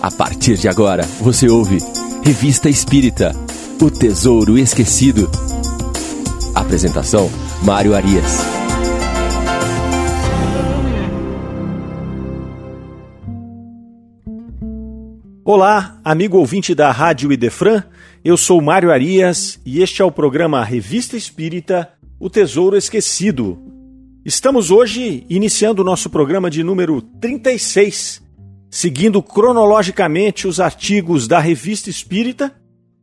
A partir de agora, você ouve Revista Espírita O Tesouro Esquecido. Apresentação: Mário Arias. Olá, amigo ouvinte da Rádio Idefran. Eu sou Mário Arias e este é o programa Revista Espírita O Tesouro Esquecido. Estamos hoje iniciando o nosso programa de número 36 seguindo cronologicamente os artigos da Revista Espírita,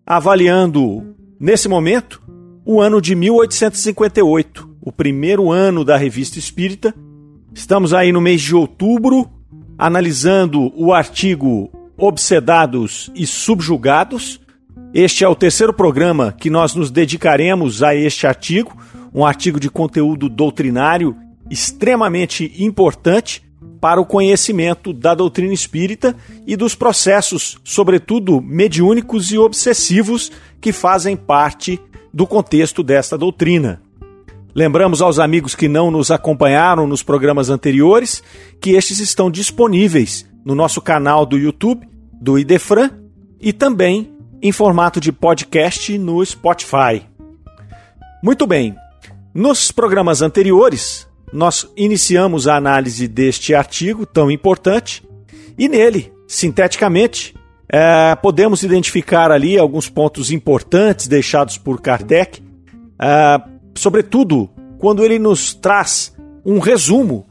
avaliando, nesse momento, o ano de 1858, o primeiro ano da Revista Espírita. Estamos aí no mês de outubro, analisando o artigo Obsedados e Subjugados. Este é o terceiro programa que nós nos dedicaremos a este artigo, um artigo de conteúdo doutrinário extremamente importante para o conhecimento da doutrina espírita e dos processos, sobretudo mediúnicos e obsessivos, que fazem parte do contexto desta doutrina. Lembramos aos amigos que não nos acompanharam nos programas anteriores que estes estão disponíveis no nosso canal do YouTube, do Idefran, e também em formato de podcast no Spotify. Muito bem, nos programas anteriores nós iniciamos a análise deste artigo tão importante e nele, sinteticamente, é, podemos identificar ali alguns pontos importantes deixados por Kardec, é, sobretudo quando ele nos traz um resumo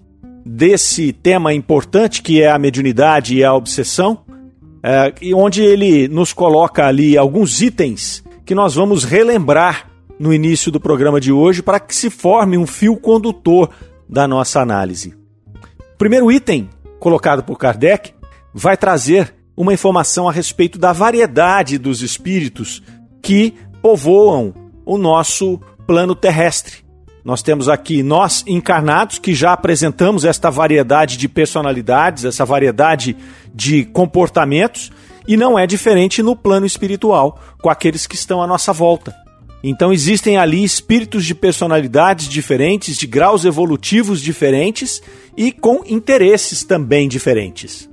desse tema importante que é a mediunidade e a obsessão, é, onde ele nos coloca ali alguns itens que nós vamos relembrar no início do programa de hoje para que se forme um fio condutor da nossa análise. O primeiro item, colocado por Kardec, vai trazer uma informação a respeito da variedade dos espíritos que povoam o nosso plano terrestre. Nós temos aqui nós encarnados que já apresentamos esta variedade de personalidades, essa variedade de comportamentos, e não é diferente no plano espiritual com aqueles que estão à nossa volta. Então existem ali espíritos de personalidades diferentes, de graus evolutivos diferentes e com interesses também diferentes.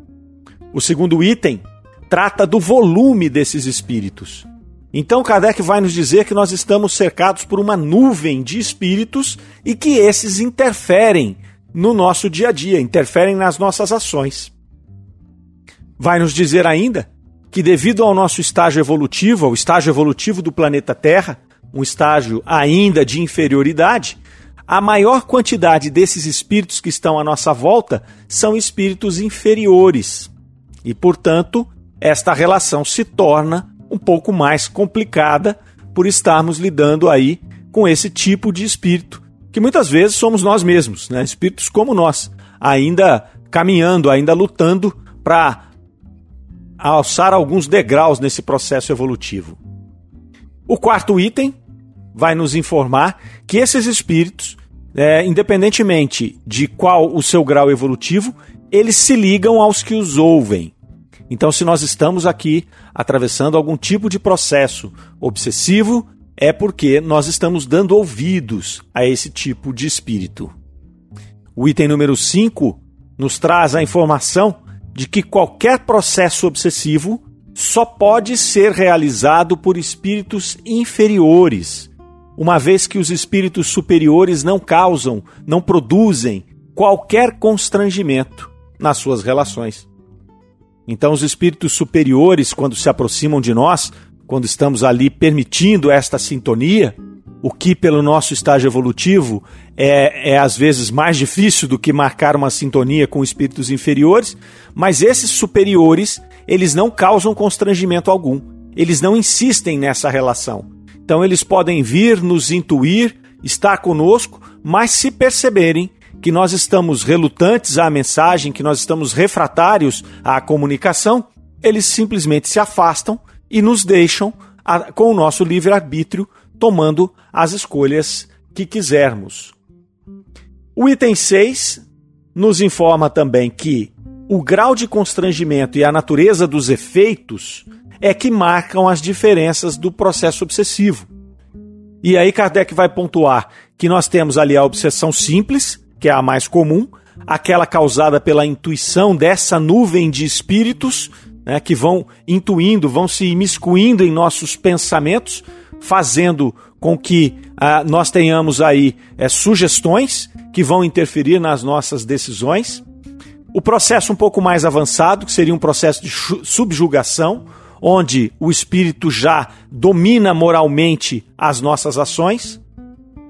O segundo item trata do volume desses espíritos. Então Kardec vai nos dizer que nós estamos cercados por uma nuvem de espíritos e que esses interferem no nosso dia a dia, interferem nas nossas ações. Vai nos dizer ainda que, devido ao nosso estágio evolutivo, ao estágio evolutivo do planeta Terra, um estágio ainda de inferioridade, a maior quantidade desses espíritos que estão à nossa volta são espíritos inferiores. E, portanto, esta relação se torna um pouco mais complicada por estarmos lidando aí com esse tipo de espírito, que muitas vezes somos nós mesmos, né? espíritos como nós, ainda caminhando, ainda lutando para alçar alguns degraus nesse processo evolutivo. O quarto item vai nos informar que esses espíritos, é, independentemente de qual o seu grau evolutivo, eles se ligam aos que os ouvem. Então, se nós estamos aqui atravessando algum tipo de processo obsessivo, é porque nós estamos dando ouvidos a esse tipo de espírito. O item número 5 nos traz a informação de que qualquer processo obsessivo só pode ser realizado por espíritos inferiores, uma vez que os espíritos superiores não causam, não produzem qualquer constrangimento nas suas relações. Então, os espíritos superiores, quando se aproximam de nós, quando estamos ali permitindo esta sintonia, o que, pelo nosso estágio evolutivo, é, é às vezes mais difícil do que marcar uma sintonia com espíritos inferiores, mas esses superiores eles não causam constrangimento algum. Eles não insistem nessa relação. Então eles podem vir nos intuir, estar conosco, mas se perceberem que nós estamos relutantes à mensagem, que nós estamos refratários à comunicação, eles simplesmente se afastam e nos deixam com o nosso livre-arbítrio tomando as escolhas que quisermos. O item 6 nos informa também que o grau de constrangimento e a natureza dos efeitos é que marcam as diferenças do processo obsessivo. E aí Kardec vai pontuar que nós temos ali a obsessão simples, que é a mais comum, aquela causada pela intuição dessa nuvem de espíritos né, que vão intuindo, vão se imiscuindo em nossos pensamentos, fazendo com que ah, nós tenhamos aí é, sugestões que vão interferir nas nossas decisões. O processo um pouco mais avançado, que seria um processo de subjugação, onde o espírito já domina moralmente as nossas ações.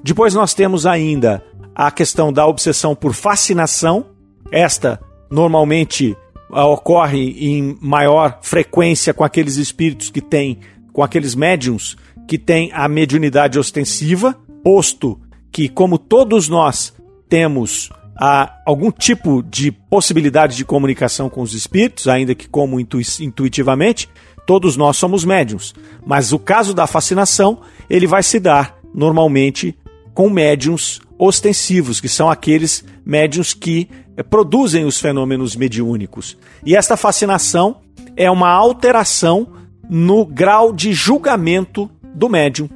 Depois nós temos ainda a questão da obsessão por fascinação. Esta normalmente ocorre em maior frequência com aqueles espíritos que têm, com aqueles médiums que têm a mediunidade ostensiva, posto que, como todos nós temos ah, algum tipo de possibilidade de comunicação com os espíritos, ainda que como intui intuitivamente, todos nós somos médiums. Mas o caso da fascinação, ele vai se dar normalmente com médiums ostensivos, que são aqueles médiums que eh, produzem os fenômenos mediúnicos. E esta fascinação é uma alteração no grau de julgamento do médium.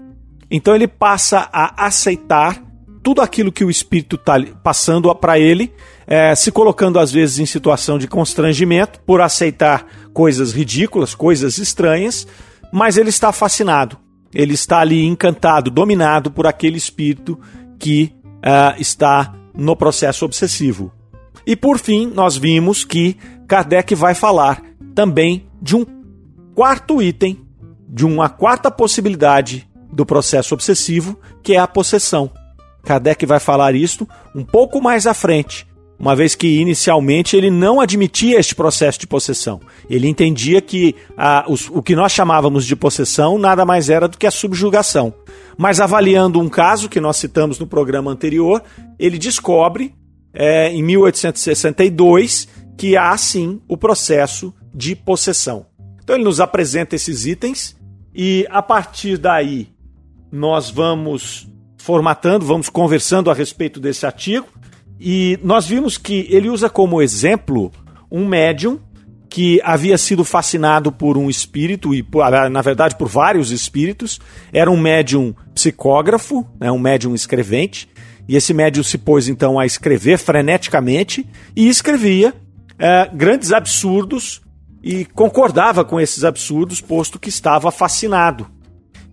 Então ele passa a aceitar tudo aquilo que o espírito está passando para ele, é, se colocando às vezes em situação de constrangimento por aceitar coisas ridículas, coisas estranhas, mas ele está fascinado. Ele está ali encantado, dominado por aquele espírito que uh, está no processo obsessivo. E por fim, nós vimos que Kardec vai falar também de um quarto item, de uma quarta possibilidade do processo obsessivo, que é a possessão. Kardec vai falar isto um pouco mais à frente, uma vez que inicialmente ele não admitia este processo de possessão. Ele entendia que a, os, o que nós chamávamos de possessão nada mais era do que a subjugação. Mas avaliando um caso que nós citamos no programa anterior, ele descobre, é, em 1862, que há sim o processo de possessão. Então ele nos apresenta esses itens e a partir daí nós vamos formatando, vamos conversando a respeito desse artigo. E nós vimos que ele usa como exemplo um médium que havia sido fascinado por um espírito, e na verdade por vários espíritos. Era um médium psicógrafo, né, um médium escrevente. E esse médium se pôs então a escrever freneticamente e escrevia é, grandes absurdos e concordava com esses absurdos, posto que estava fascinado.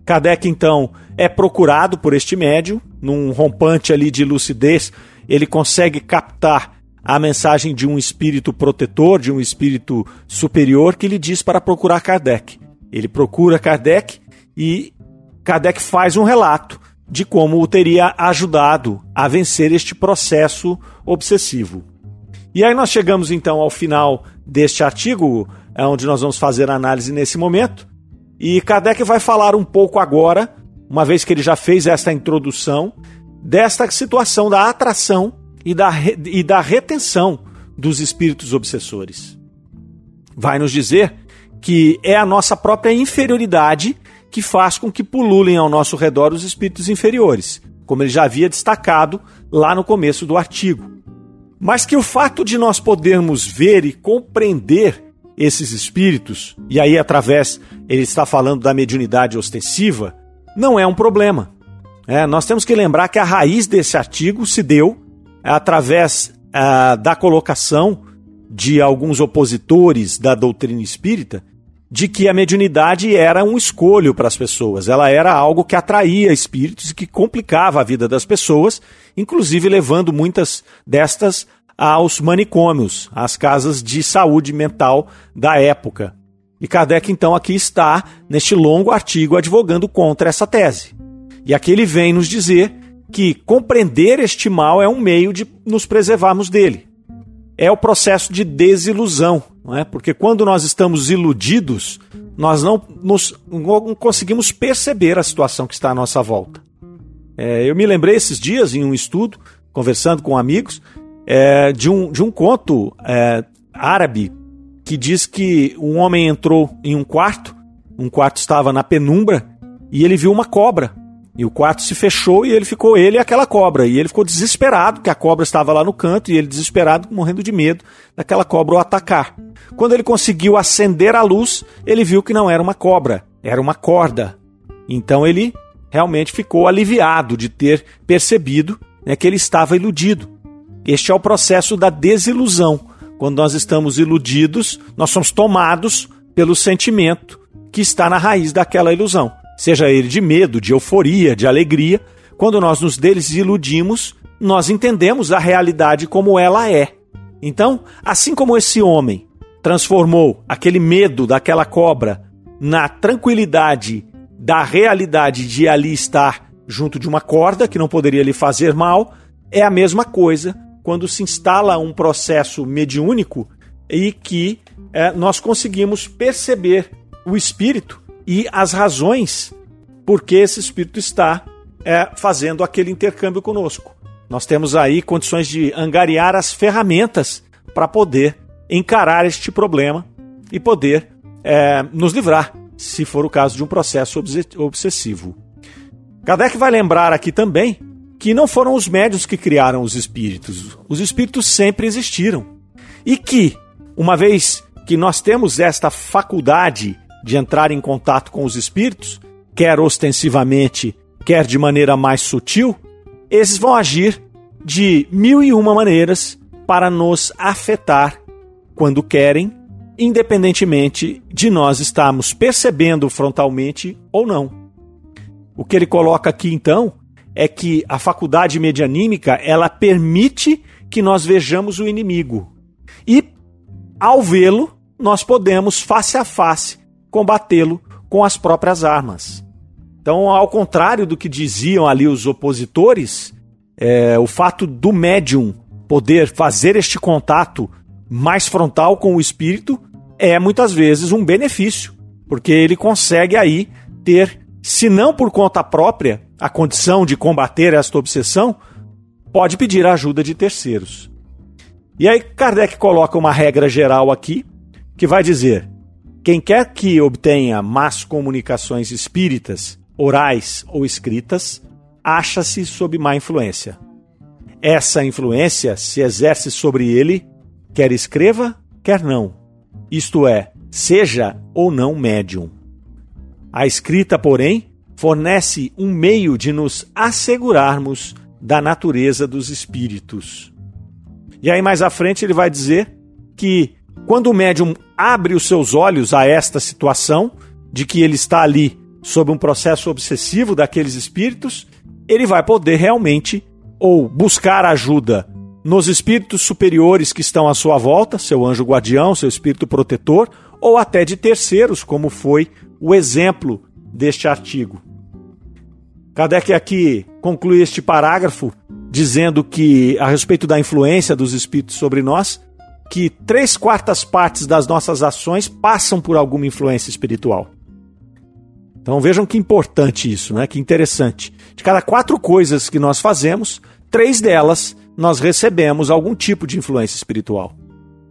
Kardec então é procurado por este médium, num rompante ali de lucidez, ele consegue captar a mensagem de um espírito protetor, de um espírito superior que lhe diz para procurar Kardec. Ele procura Kardec e Kardec faz um relato de como o teria ajudado a vencer este processo obsessivo. E aí nós chegamos então ao final deste artigo, é onde nós vamos fazer a análise nesse momento. E Kardec vai falar um pouco agora, uma vez que ele já fez esta introdução, desta situação da atração e da, e da retenção dos espíritos obsessores. Vai nos dizer que é a nossa própria inferioridade que faz com que pululem ao nosso redor os espíritos inferiores, como ele já havia destacado lá no começo do artigo. Mas que o fato de nós podermos ver e compreender esses espíritos, e aí através ele está falando da mediunidade ostensiva, não é um problema. É, nós temos que lembrar que a raiz desse artigo se deu através ah, da colocação de alguns opositores da doutrina espírita de que a mediunidade era um escolho para as pessoas, ela era algo que atraía espíritos e que complicava a vida das pessoas, inclusive levando muitas destas aos manicômios, às casas de saúde mental da época. E Kardec, então, aqui está, neste longo artigo, advogando contra essa tese. E aqui ele vem nos dizer que compreender este mal é um meio de nos preservarmos dele. É o processo de desilusão, não é? Porque quando nós estamos iludidos, nós não, nos, não conseguimos perceber a situação que está à nossa volta. É, eu me lembrei esses dias, em um estudo, conversando com amigos, é, de, um, de um conto é, árabe que diz que um homem entrou em um quarto, um quarto estava na penumbra, e ele viu uma cobra. E o quarto se fechou e ele ficou ele e aquela cobra. E ele ficou desesperado, que a cobra estava lá no canto, e ele desesperado, morrendo de medo daquela cobra o atacar. Quando ele conseguiu acender a luz, ele viu que não era uma cobra, era uma corda. Então ele realmente ficou aliviado de ter percebido né, que ele estava iludido. Este é o processo da desilusão. Quando nós estamos iludidos, nós somos tomados pelo sentimento que está na raiz daquela ilusão, seja ele de medo, de euforia, de alegria. Quando nós nos desiludimos, nós entendemos a realidade como ela é. Então, assim como esse homem transformou aquele medo daquela cobra na tranquilidade da realidade de ali estar junto de uma corda que não poderia lhe fazer mal, é a mesma coisa quando se instala um processo mediúnico e que é, nós conseguimos perceber o espírito e as razões por que esse espírito está é, fazendo aquele intercâmbio conosco. Nós temos aí condições de angariar as ferramentas para poder encarar este problema e poder é, nos livrar, se for o caso de um processo obsessivo. Kardec vai lembrar aqui também que não foram os médios que criaram os espíritos. Os espíritos sempre existiram. E que, uma vez que nós temos esta faculdade de entrar em contato com os espíritos, quer ostensivamente, quer de maneira mais sutil, esses vão agir de mil e uma maneiras para nos afetar quando querem, independentemente de nós estarmos percebendo frontalmente ou não. O que ele coloca aqui então é que a faculdade medianímica ela permite que nós vejamos o inimigo e ao vê-lo nós podemos face a face combatê-lo com as próprias armas. Então, ao contrário do que diziam ali os opositores, é, o fato do médium poder fazer este contato mais frontal com o espírito é muitas vezes um benefício, porque ele consegue aí ter, se não por conta própria, a condição de combater esta obsessão, pode pedir a ajuda de terceiros. E aí Kardec coloca uma regra geral aqui, que vai dizer: quem quer que obtenha más comunicações espíritas, orais ou escritas, acha-se sob má influência. Essa influência se exerce sobre ele, quer escreva, quer não. Isto é, seja ou não médium. A escrita, porém, fornece um meio de nos assegurarmos da natureza dos espíritos. E aí, mais à frente, ele vai dizer que quando o médium abre os seus olhos a esta situação, de que ele está ali sob um processo obsessivo daqueles espíritos, ele vai poder realmente ou buscar ajuda nos espíritos superiores que estão à sua volta, seu anjo guardião, seu espírito protetor, ou até de terceiros, como foi o exemplo deste artigo. Kardec aqui conclui este parágrafo dizendo que, a respeito da influência dos espíritos sobre nós, que três quartas partes das nossas ações passam por alguma influência espiritual. Então vejam que importante isso, né? Que interessante. De cada quatro coisas que nós fazemos, três delas nós recebemos algum tipo de influência espiritual.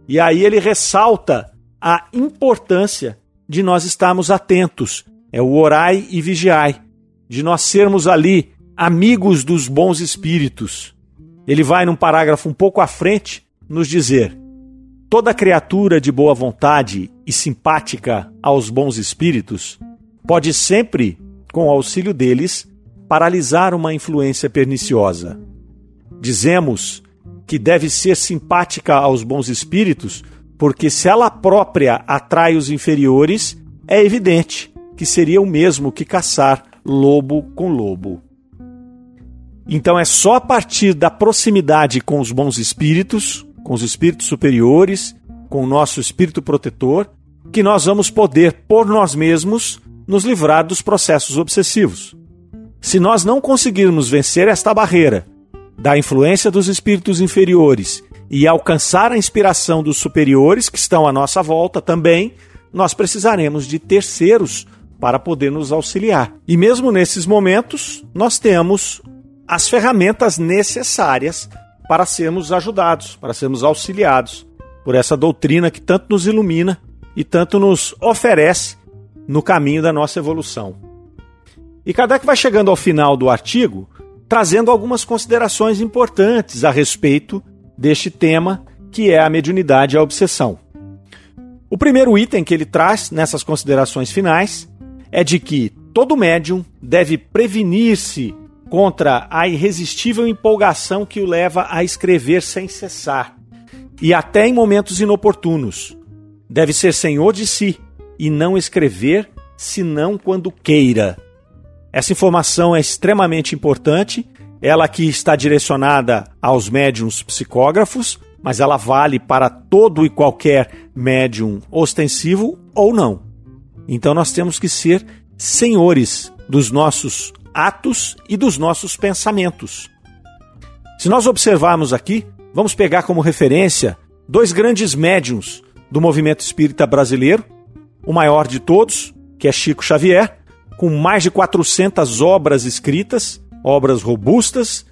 E aí ele ressalta a importância de nós estarmos atentos. É o orai e vigiai, de nós sermos ali amigos dos bons espíritos. Ele vai num parágrafo um pouco à frente nos dizer: Toda criatura de boa vontade e simpática aos bons espíritos pode sempre, com auxílio deles, paralisar uma influência perniciosa. Dizemos que deve ser simpática aos bons espíritos, porque se ela própria atrai os inferiores, é evidente que seria o mesmo que caçar lobo com lobo. Então é só a partir da proximidade com os bons espíritos, com os espíritos superiores, com o nosso espírito protetor, que nós vamos poder, por nós mesmos, nos livrar dos processos obsessivos. Se nós não conseguirmos vencer esta barreira da influência dos espíritos inferiores e alcançar a inspiração dos superiores que estão à nossa volta também, nós precisaremos de terceiros para poder nos auxiliar. E mesmo nesses momentos, nós temos as ferramentas necessárias para sermos ajudados, para sermos auxiliados por essa doutrina que tanto nos ilumina e tanto nos oferece no caminho da nossa evolução. E Kardec vai chegando ao final do artigo trazendo algumas considerações importantes a respeito deste tema que é a mediunidade e a obsessão. O primeiro item que ele traz nessas considerações finais é de que todo médium deve prevenir-se contra a irresistível empolgação que o leva a escrever sem cessar, e até em momentos inoportunos. Deve ser senhor de si e não escrever senão quando queira. Essa informação é extremamente importante. Ela aqui está direcionada aos médiums psicógrafos, mas ela vale para todo e qualquer médium ostensivo ou não. Então nós temos que ser senhores dos nossos atos e dos nossos pensamentos. Se nós observarmos aqui, vamos pegar como referência dois grandes médiums do movimento espírita brasileiro, o maior de todos, que é Chico Xavier, com mais de 400 obras escritas, obras robustas,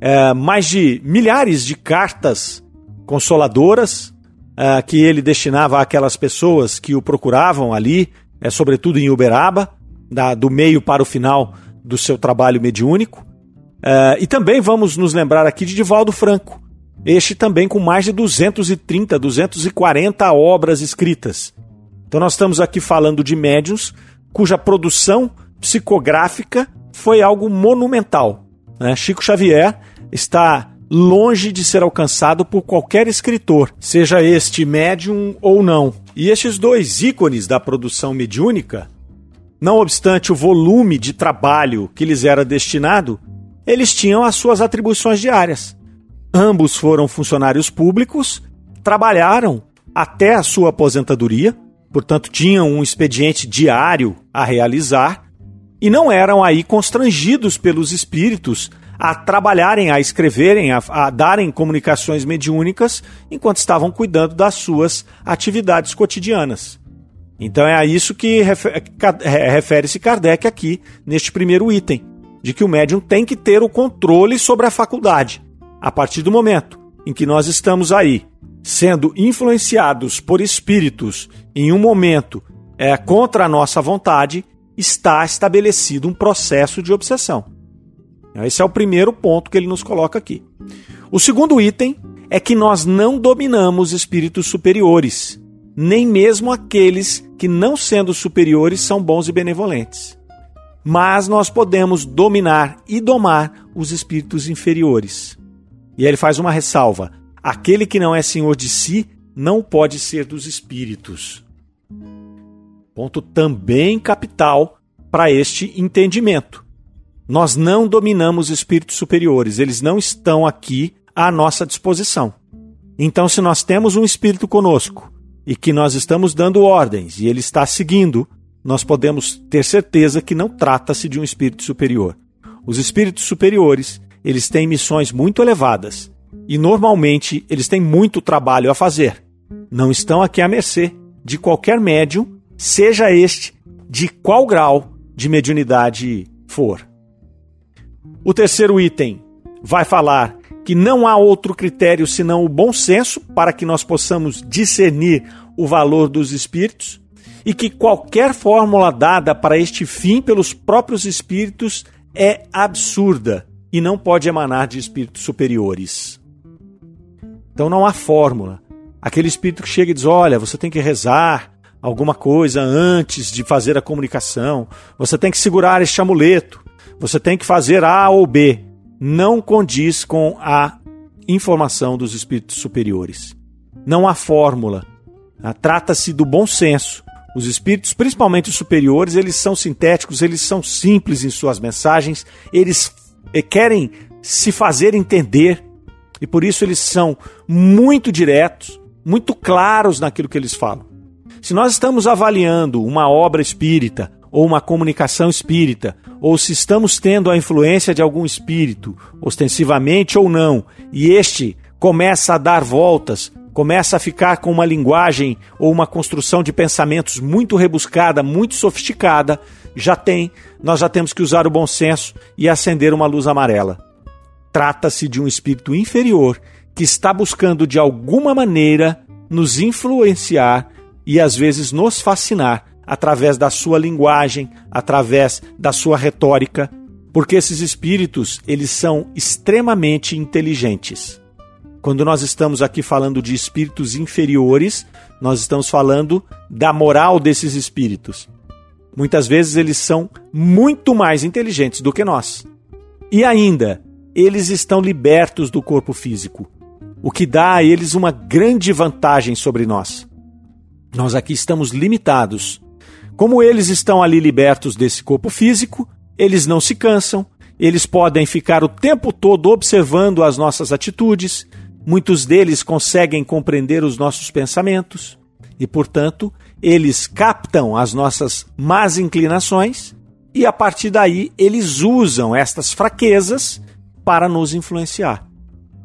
é, mais de milhares de cartas consoladoras é, que ele destinava àquelas pessoas que o procuravam ali, é, sobretudo em Uberaba, da, do meio para o final do seu trabalho mediúnico. É, e também vamos nos lembrar aqui de Divaldo Franco, este também com mais de 230, 240 obras escritas. Então nós estamos aqui falando de médiuns cuja produção psicográfica foi algo monumental. Né? Chico Xavier está longe de ser alcançado por qualquer escritor, seja este médium ou não. E estes dois ícones da produção mediúnica, não obstante o volume de trabalho que lhes era destinado, eles tinham as suas atribuições diárias. Ambos foram funcionários públicos, trabalharam até a sua aposentadoria, portanto tinham um expediente diário a realizar e não eram aí constrangidos pelos espíritos a trabalharem, a escreverem, a, a, darem comunicações mediúnicas enquanto estavam cuidando das suas atividades cotidianas. Então é a isso que refere-se Kardec aqui neste primeiro item, de que o médium tem que ter o controle sobre a faculdade. A partir do momento em que nós estamos aí sendo influenciados por espíritos em um momento é, contra a nossa vontade, está estabelecido um processo de obsessão. Esse é o primeiro ponto que ele nos coloca aqui. O segundo item é que nós não dominamos espíritos superiores, nem mesmo aqueles que, não sendo superiores, são bons e benevolentes. Mas nós podemos dominar e domar os espíritos inferiores. E aí ele faz uma ressalva: aquele que não é senhor de si não pode ser dos espíritos. Ponto também capital para este entendimento. Nós não dominamos espíritos superiores, eles não estão aqui à nossa disposição. Então, se nós temos um espírito conosco e que nós estamos dando ordens e ele está seguindo, nós podemos ter certeza que não trata-se de um espírito superior. Os espíritos superiores, eles têm missões muito elevadas e normalmente eles têm muito trabalho a fazer. Não estão aqui à mercê de qualquer médium, seja este de qual grau de mediunidade for. O terceiro item vai falar que não há outro critério senão o bom senso para que nós possamos discernir o valor dos espíritos e que qualquer fórmula dada para este fim pelos próprios espíritos é absurda e não pode emanar de espíritos superiores. Então não há fórmula. Aquele espírito que chega e diz: olha, você tem que rezar alguma coisa antes de fazer a comunicação, você tem que segurar este amuleto, você tem que fazer A ou B. Não condiz com a informação dos espíritos superiores. Não há fórmula. Ah, trata-se do bom senso. Os espíritos, principalmente os superiores, eles são sintéticos, eles são simples em suas mensagens, eles eh, querem se fazer entender e por isso eles são muito diretos, muito claros naquilo que eles falam. Se nós estamos avaliando uma obra espírita ou uma comunicação espírita, ou se estamos tendo a influência de algum espírito, ostensivamente ou não, e este começa a dar voltas, começa a ficar com uma linguagem ou uma construção de pensamentos muito rebuscada, muito sofisticada, já tem, nós já temos que usar o bom senso e acender uma luz amarela. Trata-se de um espírito inferior que está buscando de alguma maneira nos influenciar e às vezes nos fascinar através da sua linguagem, através da sua retórica, porque esses espíritos, eles são extremamente inteligentes. Quando nós estamos aqui falando de espíritos inferiores, nós estamos falando da moral desses espíritos. Muitas vezes eles são muito mais inteligentes do que nós. E ainda, eles estão libertos do corpo físico, o que dá a eles uma grande vantagem sobre nós. Nós aqui estamos limitados Como eles estão ali libertos desse corpo físico, eles não se cansam, eles podem ficar o tempo todo observando as nossas atitudes, muitos deles conseguem compreender os nossos pensamentos e, portanto, eles captam as nossas más inclinações e a partir daí eles usam estas fraquezas para nos influenciar.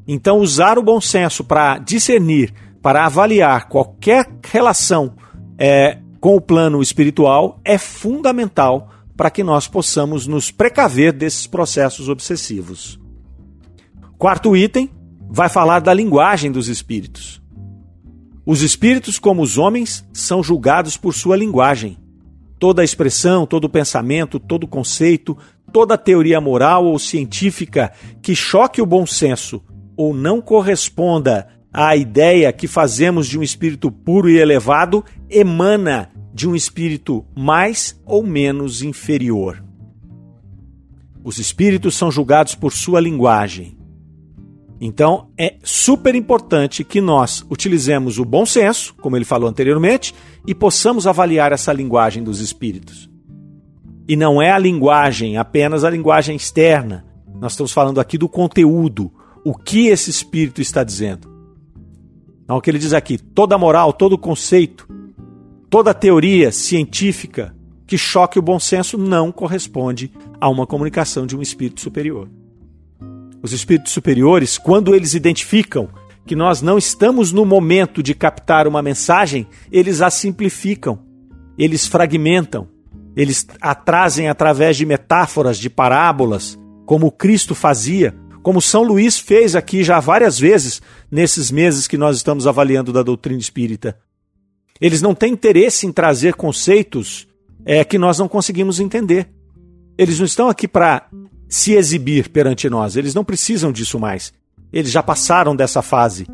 Então, usar o bom senso para discernir, para avaliar qualquer relação é, com o plano espiritual é fundamental para que nós possamos nos precaver desses processos obsessivos. Quarto item vai falar da linguagem dos espíritos. Os espíritos, como os homens, são julgados por sua linguagem. Toda expressão, todo pensamento, todo conceito, toda teoria moral ou científica que choque o bom senso ou não corresponda à ideia que fazemos de um espírito puro e elevado emana de um espírito mais ou menos inferior. Os espíritos são julgados por sua linguagem. Então é super importante que nós utilizemos o bom senso, como ele falou anteriormente, e possamos avaliar essa linguagem dos espíritos. E não é a linguagem, apenas a linguagem externa. Nós estamos falando aqui do conteúdo, o que esse espírito está dizendo. Então, o que ele diz aqui: toda moral, todo conceito, toda teoria científica que choque o bom senso não corresponde a uma comunicação de um espírito superior. Os espíritos superiores, quando eles identificam que nós não estamos no momento de captar uma mensagem, eles a simplificam, eles fragmentam, eles a trazem através de metáforas, de parábolas, como Cristo fazia, como São Luís fez aqui já várias vezes nesses meses que nós estamos avaliando da doutrina espírita. Eles não têm interesse em trazer conceitos é, que nós não conseguimos entender. Eles não estão aqui para se exibir perante nós, eles não precisam disso mais. Eles já passaram dessa fase.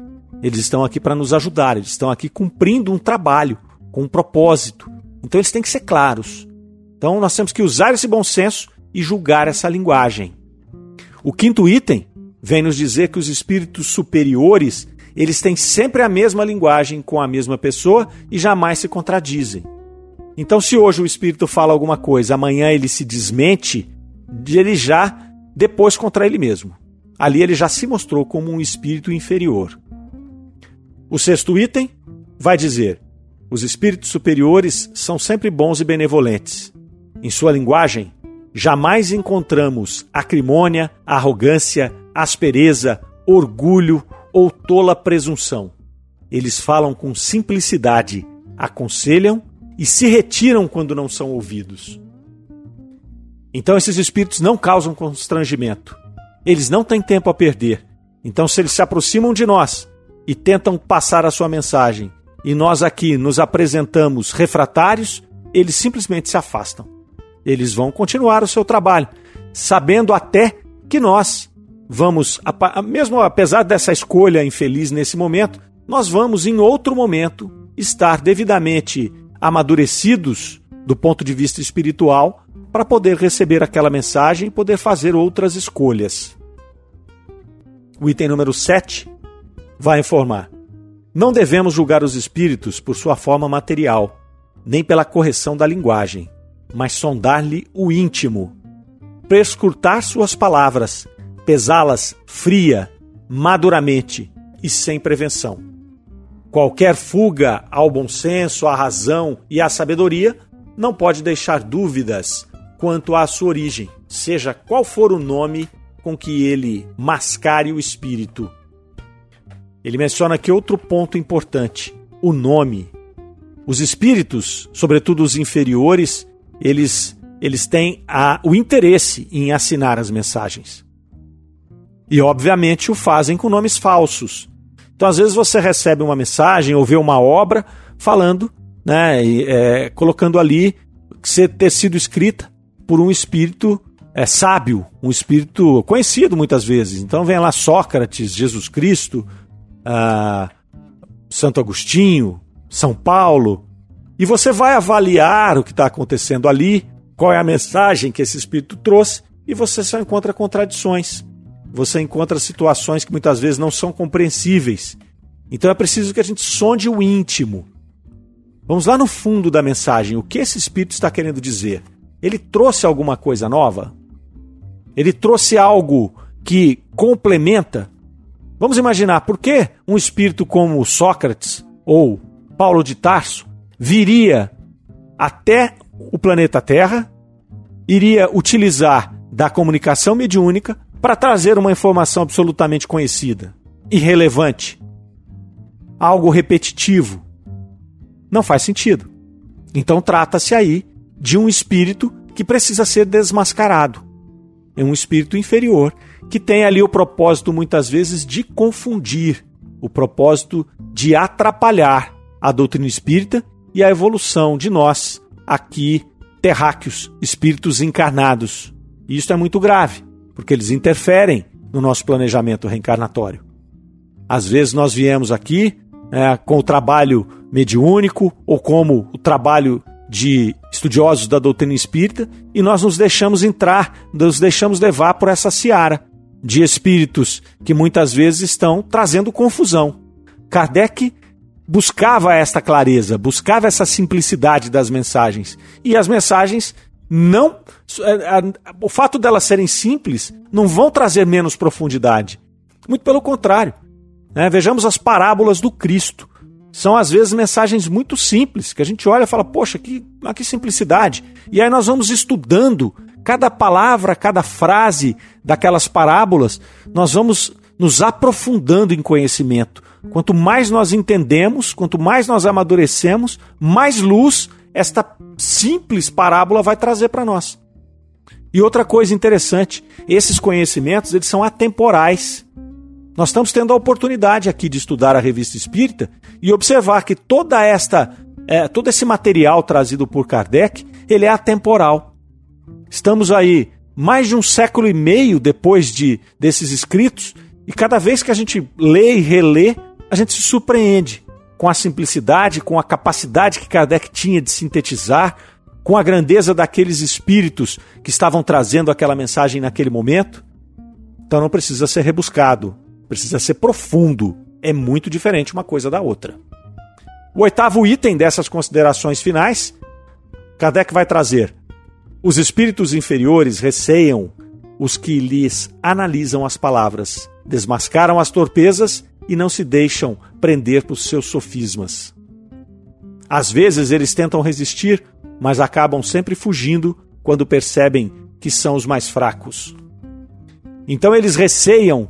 Eles estão aqui para nos ajudar, eles estão aqui cumprindo um trabalho, com um propósito. Então eles têm que ser claros. Então nós temos que usar esse bom senso e julgar essa linguagem. O quinto item vem nos dizer que os espíritos superiores, eles têm sempre a mesma linguagem com a mesma pessoa e jamais se contradizem. Então se hoje o espírito fala alguma coisa, amanhã ele se desmente, ele já depois contra ele mesmo. Ali ele já se mostrou como um espírito inferior. O sexto item vai dizer: os espíritos superiores são sempre bons e benevolentes. Em sua linguagem, jamais encontramos acrimônia, arrogância, aspereza, orgulho ou tola presunção. Eles falam com simplicidade, aconselham e se retiram quando não são ouvidos. Então esses espíritos não causam constrangimento. Eles não têm tempo a perder. Então, se eles se aproximam de nós e tentam passar a sua mensagem, e nós aqui nos apresentamos refratários, eles simplesmente se afastam. Eles vão continuar o seu trabalho, sabendo até que nós vamos, mesmo apesar dessa escolha infeliz nesse momento, nós vamos em outro momento estar devidamente amadurecidos do ponto de vista espiritual para poder receber aquela mensagem e poder fazer outras escolhas. O item número 7 vai informar: Não devemos julgar os espíritos por sua forma material, nem pela correção da linguagem, mas sondar-lhe o íntimo, prescrutar suas palavras, pesá-las fria, maduramente e sem prevenção. Qualquer fuga ao bom senso, à razão e à sabedoria não pode deixar dúvidas quanto à sua origem, seja qual for o nome com que ele mascare o espírito. Ele menciona aqui outro ponto importante: o nome. Os espíritos, sobretudo os inferiores, eles, eles têm a, o interesse em assinar as mensagens. E, obviamente, o fazem com nomes falsos. Então, às vezes, você recebe uma mensagem ou vê uma obra falando, né, é, colocando ali que ter sido escrita por um espírito é, sábio, um espírito conhecido muitas vezes. Então vem lá Sócrates, Jesus Cristo, ah, Santo Agostinho, São Paulo, e você vai avaliar o que está acontecendo ali, qual é a mensagem que esse espírito trouxe, e você só encontra contradições. Você encontra situações que muitas vezes não são compreensíveis. Então é preciso que a gente sonde o íntimo. Vamos lá no fundo da mensagem. O que esse espírito está querendo dizer? Ele trouxe alguma coisa nova? Ele trouxe algo que complementa? Vamos imaginar por que um espírito como Sócrates ou Paulo de Tarso viria até o planeta Terra, iria utilizar da comunicação mediúnica para trazer uma informação absolutamente conhecida, irrelevante, algo repetitivo, não faz sentido. Então trata-se aí de um espírito que precisa ser desmascarado. É um espírito inferior que tem ali o propósito muitas vezes de confundir, o propósito de atrapalhar a doutrina espírita e a evolução de nós aqui terráqueos, espíritos encarnados. E isso é muito grave, porque eles interferem no nosso planejamento reencarnatório. Às vezes nós viemos aqui é, com o trabalho mediúnico ou como o trabalho de estudiosos da doutrina espírita e nós nos deixamos entrar, nos deixamos levar por essa seara de espíritos que muitas vezes estão trazendo confusão. Kardec buscava esta clareza, buscava essa simplicidade das mensagens e as mensagens não é, o fato delas serem simples não vão trazer menos profundidade. Muito pelo contrário. Né? Vejamos as parábolas do Cristo. São às vezes mensagens muito simples, que a gente olha e fala, poxa, que, ah, que simplicidade. E aí nós vamos estudando cada palavra, cada frase daquelas parábolas, nós vamos nos aprofundando em conhecimento. Quanto mais nós entendemos, quanto mais nós amadurecemos, mais luz esta simples parábola vai trazer para nós. E outra coisa interessante, esses conhecimentos eles são atemporais. Nós estamos tendo a oportunidade aqui de estudar a revista Espírita e observar que toda esta, é, todo esse material trazido por Kardec, ele é atemporal. Estamos aí mais de um século e meio depois de desses escritos e cada vez que a gente lê e relê, a gente se surpreende com a simplicidade, com a capacidade que Kardec tinha de sintetizar, com a grandeza daqueles espíritos que estavam trazendo aquela mensagem naquele momento. Então não precisa ser rebuscado, precisa ser profundo. É muito diferente uma coisa da outra. O oitavo item dessas considerações finais, Kardec vai trazer: os espíritos inferiores receiam os que lhes analisam as palavras, desmascaram as torpezas e não se deixam prender por seus sofismas. Às vezes eles tentam resistir, mas acabam sempre fugindo quando percebem que são os mais fracos. Então eles receiam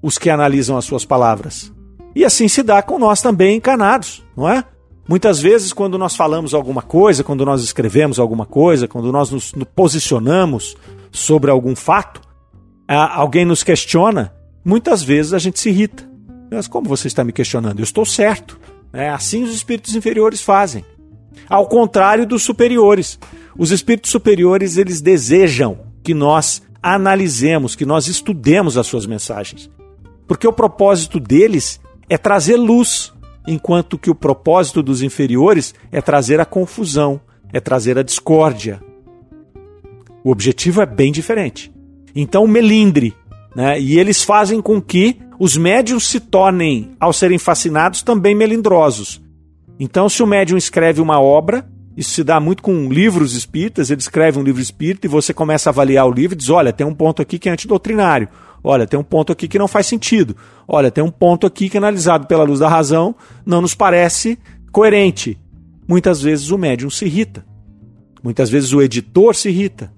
os que analisam as suas palavras. E assim se dá com nós também encarnados, não é? Muitas vezes, quando nós falamos alguma coisa, quando nós escrevemos alguma coisa, quando nós nos posicionamos sobre algum fato, alguém nos questiona, muitas vezes a gente se irrita. Mas como você está me questionando? Eu estou certo. É assim os espíritos inferiores fazem. Ao contrário dos superiores. Os espíritos superiores, eles desejam que nós analisemos, que nós estudemos as suas mensagens. Porque o propósito deles é trazer luz, enquanto que o propósito dos inferiores é trazer a confusão, é trazer a discórdia. O objetivo é bem diferente. Então, melindre, né? E eles fazem com que os médiums se tornem, ao serem fascinados, também melindrosos. Então, se o médium escreve uma obra, isso se dá muito com livros espíritas, ele escreve um livro espírita e você começa a avaliar o livro e diz: olha, tem um ponto aqui que é antidoutrinário. Olha, tem um ponto aqui que não faz sentido. Olha, tem um ponto aqui que, analisado pela luz da razão, não nos parece coerente. Muitas vezes o médium se irrita. Muitas vezes o editor se irrita.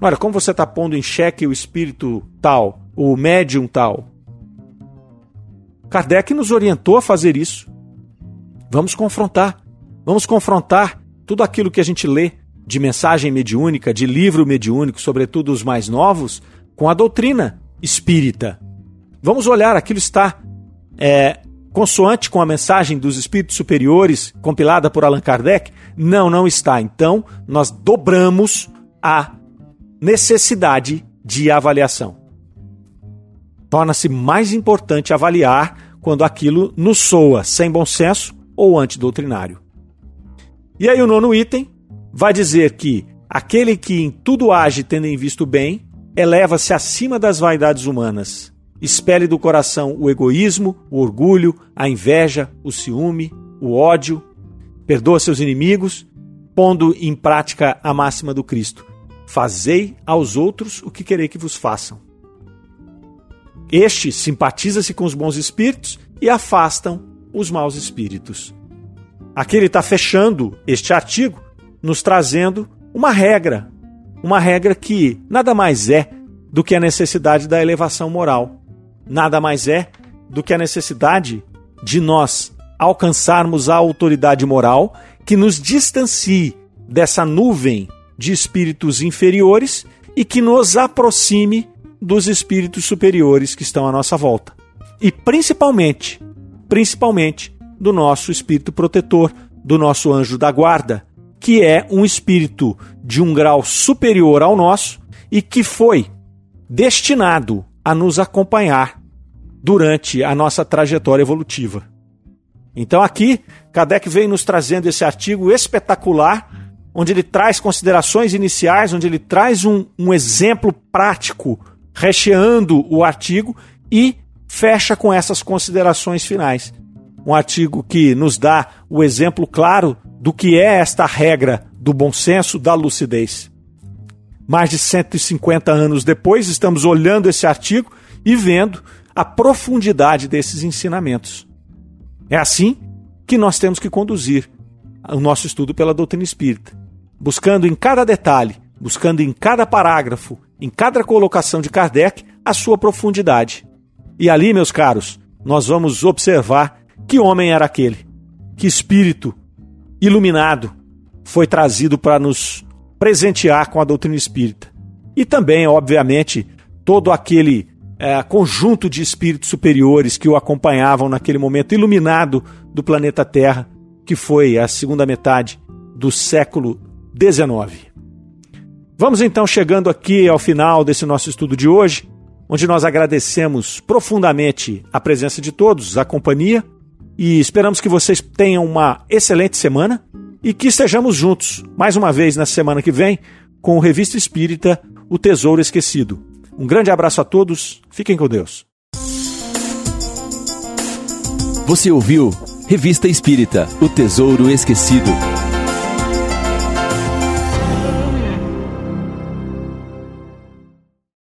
Olha, como você está pondo em xeque o espírito tal, o médium tal? Kardec nos orientou a fazer isso. Vamos confrontar. Vamos confrontar tudo aquilo que a gente lê de mensagem mediúnica, de livro mediúnico, sobretudo os mais novos, com a doutrina espírita. Vamos olhar, aquilo está é, consoante com a mensagem dos espíritos superiores compilada por Allan Kardec? Não, não está. Então, nós dobramos a necessidade de avaliação. Torna-se mais importante avaliar quando aquilo nos soa sem bom senso ou antidoutrinário. E aí, o nono item vai dizer que aquele que em tudo age tendo em visto bem eleva-se acima das vaidades humanas. Expele do coração o egoísmo, o orgulho, a inveja, o ciúme, o ódio. perdoa seus inimigos, pondo em prática a máxima do Cristo: Fazei aos outros o que querer que vos façam. Este simpatiza-se com os bons espíritos e afastam os maus espíritos. Aqui ele está fechando este artigo, nos trazendo uma regra, uma regra que nada mais é do que a necessidade da elevação moral, nada mais é do que a necessidade de nós alcançarmos a autoridade moral que nos distancie dessa nuvem de espíritos inferiores e que nos aproxime dos espíritos superiores que estão à nossa volta. E principalmente, principalmente do nosso espírito protetor, do nosso anjo da guarda, que é um espírito de um grau superior ao nosso e que foi destinado a nos acompanhar durante a nossa trajetória evolutiva. Então aqui, Kardec vem nos trazendo esse artigo espetacular, onde ele traz considerações iniciais, onde ele traz um, um exemplo prático, recheando o artigo e fecha com essas considerações finais. Um artigo que nos dá o exemplo claro do que é esta regra do bom senso, da lucidez. Mais de 150 anos depois, estamos olhando esse artigo e vendo a profundidade desses ensinamentos. É assim que nós temos que conduzir o nosso estudo pela doutrina espírita, buscando em cada detalhe, buscando em cada parágrafo, em cada colocação de Kardec, a sua profundidade. E ali, meus caros, nós vamos observar que homem era aquele, que espírito iluminado foi trazido para nos presentear com a doutrina espírita. E também, obviamente, todo aquele é, conjunto de espíritos superiores que o acompanhavam naquele momento iluminado do planeta Terra, que foi a segunda metade do século XIX. Vamos então chegando aqui ao final desse nosso estudo de hoje, onde nós agradecemos profundamente a presença de todos, a companhia, e esperamos que vocês tenham uma excelente semana e que estejamos juntos mais uma vez na semana que vem com o Revista Espírita O Tesouro Esquecido. Um grande abraço a todos, fiquem com Deus. Você ouviu Revista Espírita O Tesouro Esquecido.